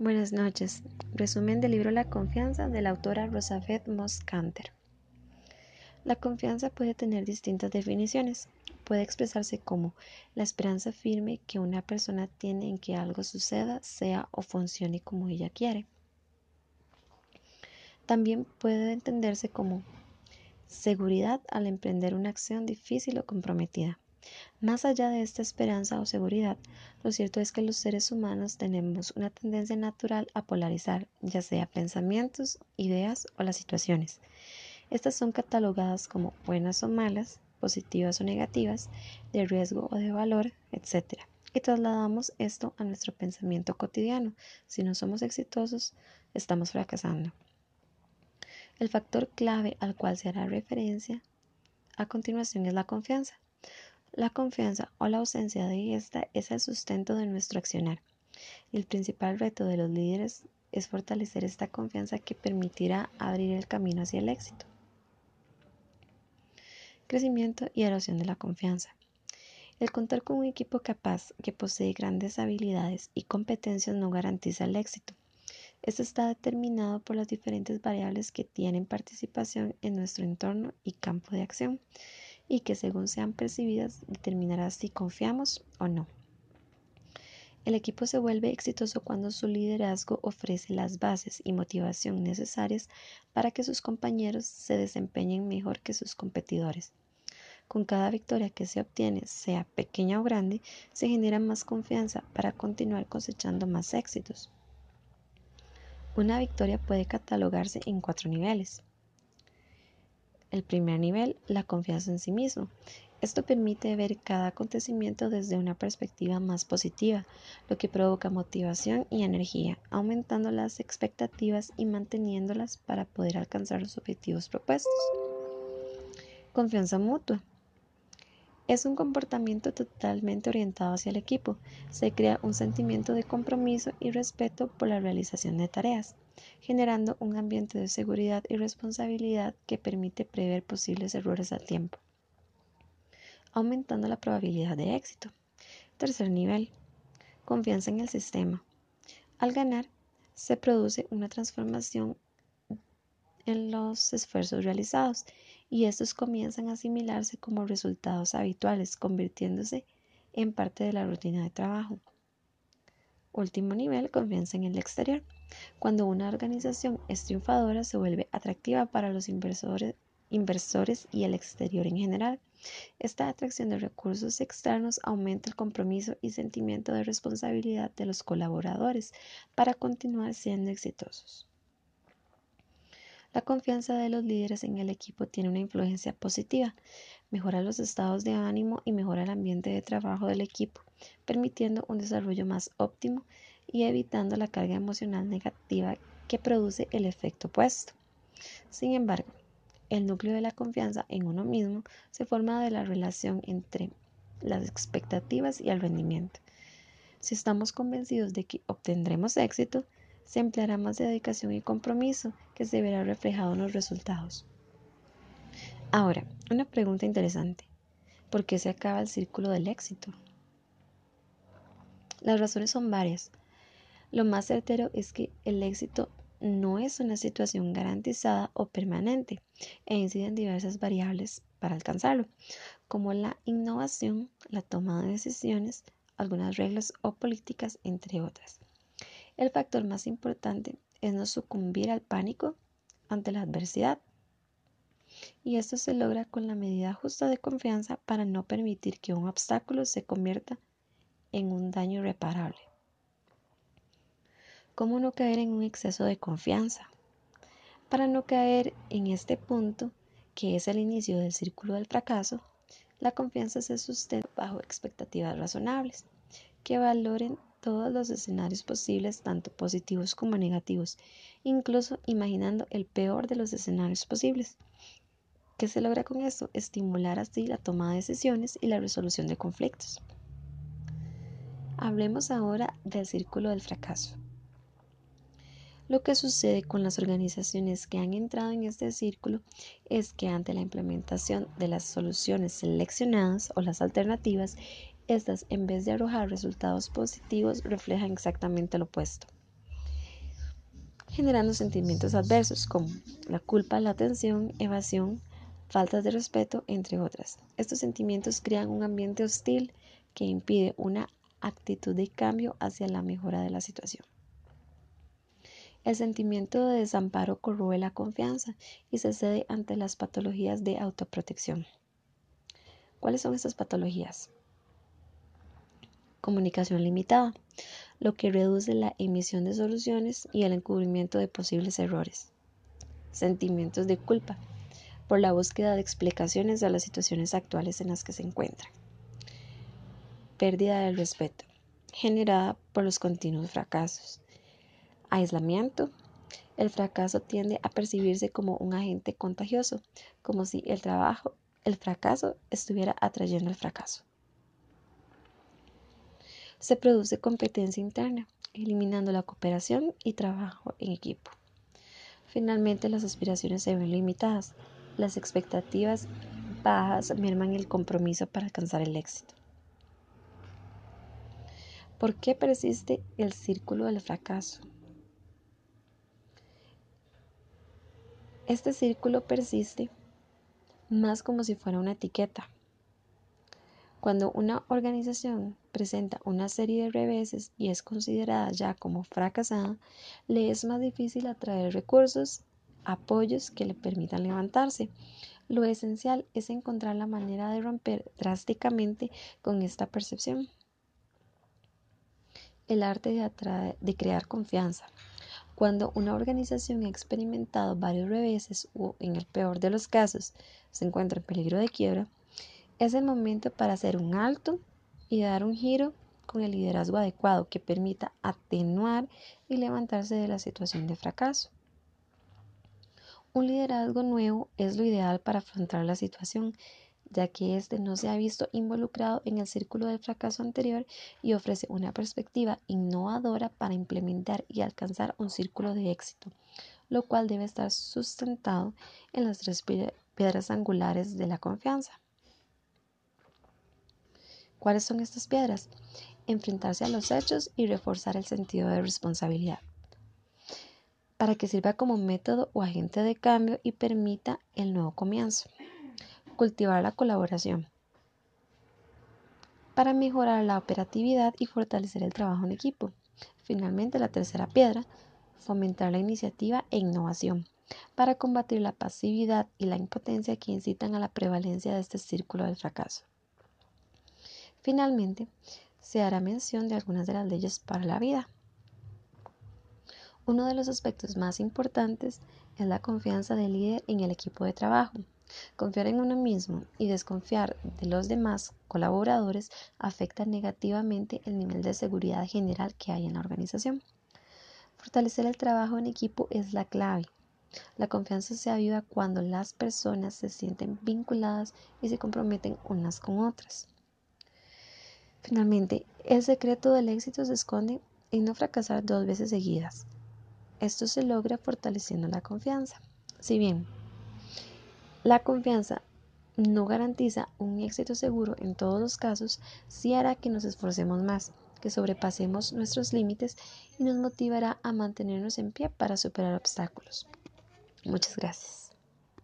Buenas noches. Resumen del libro La confianza de la autora Rosabeth Moss Canter. La confianza puede tener distintas definiciones. Puede expresarse como la esperanza firme que una persona tiene en que algo suceda, sea o funcione como ella quiere. También puede entenderse como seguridad al emprender una acción difícil o comprometida. Más allá de esta esperanza o seguridad, lo cierto es que los seres humanos tenemos una tendencia natural a polarizar, ya sea pensamientos, ideas o las situaciones. Estas son catalogadas como buenas o malas, positivas o negativas, de riesgo o de valor, etc. Y trasladamos esto a nuestro pensamiento cotidiano. Si no somos exitosos, estamos fracasando. El factor clave al cual se hará referencia a continuación es la confianza. La confianza o la ausencia de esta es el sustento de nuestro accionar. El principal reto de los líderes es fortalecer esta confianza que permitirá abrir el camino hacia el éxito. Crecimiento y erosión de la confianza. El contar con un equipo capaz que posee grandes habilidades y competencias no garantiza el éxito. Esto está determinado por las diferentes variables que tienen participación en nuestro entorno y campo de acción y que según sean percibidas determinará si confiamos o no. El equipo se vuelve exitoso cuando su liderazgo ofrece las bases y motivación necesarias para que sus compañeros se desempeñen mejor que sus competidores. Con cada victoria que se obtiene, sea pequeña o grande, se genera más confianza para continuar cosechando más éxitos. Una victoria puede catalogarse en cuatro niveles. El primer nivel, la confianza en sí mismo. Esto permite ver cada acontecimiento desde una perspectiva más positiva, lo que provoca motivación y energía, aumentando las expectativas y manteniéndolas para poder alcanzar los objetivos propuestos. Confianza mutua. Es un comportamiento totalmente orientado hacia el equipo. Se crea un sentimiento de compromiso y respeto por la realización de tareas generando un ambiente de seguridad y responsabilidad que permite prever posibles errores a tiempo, aumentando la probabilidad de éxito. Tercer nivel, confianza en el sistema. Al ganar, se produce una transformación en los esfuerzos realizados y estos comienzan a asimilarse como resultados habituales, convirtiéndose en parte de la rutina de trabajo. Último nivel, confianza en el exterior. Cuando una organización es triunfadora, se vuelve atractiva para los inversores, inversores y el exterior en general. Esta atracción de recursos externos aumenta el compromiso y sentimiento de responsabilidad de los colaboradores para continuar siendo exitosos. La confianza de los líderes en el equipo tiene una influencia positiva, mejora los estados de ánimo y mejora el ambiente de trabajo del equipo, permitiendo un desarrollo más óptimo y evitando la carga emocional negativa que produce el efecto opuesto. Sin embargo, el núcleo de la confianza en uno mismo se forma de la relación entre las expectativas y el rendimiento. Si estamos convencidos de que obtendremos éxito, se empleará más dedicación y compromiso que se verá reflejado en los resultados. Ahora, una pregunta interesante. ¿Por qué se acaba el círculo del éxito? Las razones son varias, lo más certero es que el éxito no es una situación garantizada o permanente e inciden diversas variables para alcanzarlo, como la innovación, la toma de decisiones, algunas reglas o políticas, entre otras. El factor más importante es no sucumbir al pánico ante la adversidad. Y esto se logra con la medida justa de confianza para no permitir que un obstáculo se convierta en un daño irreparable. ¿Cómo no caer en un exceso de confianza? Para no caer en este punto, que es el inicio del círculo del fracaso, la confianza se sustenta bajo expectativas razonables, que valoren todos los escenarios posibles, tanto positivos como negativos, incluso imaginando el peor de los escenarios posibles. ¿Qué se logra con esto? Estimular así la toma de decisiones y la resolución de conflictos. Hablemos ahora del círculo del fracaso. Lo que sucede con las organizaciones que han entrado en este círculo es que ante la implementación de las soluciones seleccionadas o las alternativas, estas en vez de arrojar resultados positivos reflejan exactamente lo opuesto. generando sentimientos adversos como la culpa, la tensión, evasión, faltas de respeto, entre otras. Estos sentimientos crean un ambiente hostil que impide una actitud de cambio hacia la mejora de la situación. El sentimiento de desamparo corroe la confianza y se cede ante las patologías de autoprotección. ¿Cuáles son estas patologías? Comunicación limitada, lo que reduce la emisión de soluciones y el encubrimiento de posibles errores. Sentimientos de culpa, por la búsqueda de explicaciones a las situaciones actuales en las que se encuentran. Pérdida del respeto, generada por los continuos fracasos. Aislamiento. El fracaso tiende a percibirse como un agente contagioso, como si el trabajo, el fracaso estuviera atrayendo el fracaso. Se produce competencia interna, eliminando la cooperación y trabajo en equipo. Finalmente, las aspiraciones se ven limitadas. Las expectativas bajas merman el compromiso para alcanzar el éxito. ¿Por qué persiste el círculo del fracaso? Este círculo persiste más como si fuera una etiqueta. Cuando una organización presenta una serie de reveses y es considerada ya como fracasada, le es más difícil atraer recursos, apoyos que le permitan levantarse. Lo esencial es encontrar la manera de romper drásticamente con esta percepción. El arte de, crear confianza. Cuando una organización ha experimentado varios reveses o, en el peor de los casos, se encuentra en peligro de quiebra, es el momento para hacer un alto y dar un giro con el liderazgo adecuado que permita atenuar y levantarse de la situación de fracaso. Un liderazgo nuevo es lo ideal para afrontar la situación ya que éste no se ha visto involucrado en el círculo del fracaso anterior y ofrece una perspectiva innovadora para implementar y alcanzar un círculo de éxito, lo cual debe estar sustentado en las tres piedras angulares de la confianza. ¿Cuáles son estas piedras? Enfrentarse a los hechos y reforzar el sentido de responsabilidad para que sirva como método o agente de cambio y permita el nuevo comienzo cultivar la colaboración para mejorar la operatividad y fortalecer el trabajo en equipo. Finalmente, la tercera piedra, fomentar la iniciativa e innovación para combatir la pasividad y la impotencia que incitan a la prevalencia de este círculo del fracaso. Finalmente, se hará mención de algunas de las leyes para la vida. Uno de los aspectos más importantes es la confianza del líder en el equipo de trabajo. Confiar en uno mismo y desconfiar de los demás colaboradores afecta negativamente el nivel de seguridad general que hay en la organización. Fortalecer el trabajo en equipo es la clave. La confianza se aviva cuando las personas se sienten vinculadas y se comprometen unas con otras. Finalmente, el secreto del éxito se esconde en no fracasar dos veces seguidas. Esto se logra fortaleciendo la confianza. Si bien la confianza no garantiza un éxito seguro en todos los casos, sí hará que nos esforcemos más, que sobrepasemos nuestros límites y nos motivará a mantenernos en pie para superar obstáculos. Muchas gracias.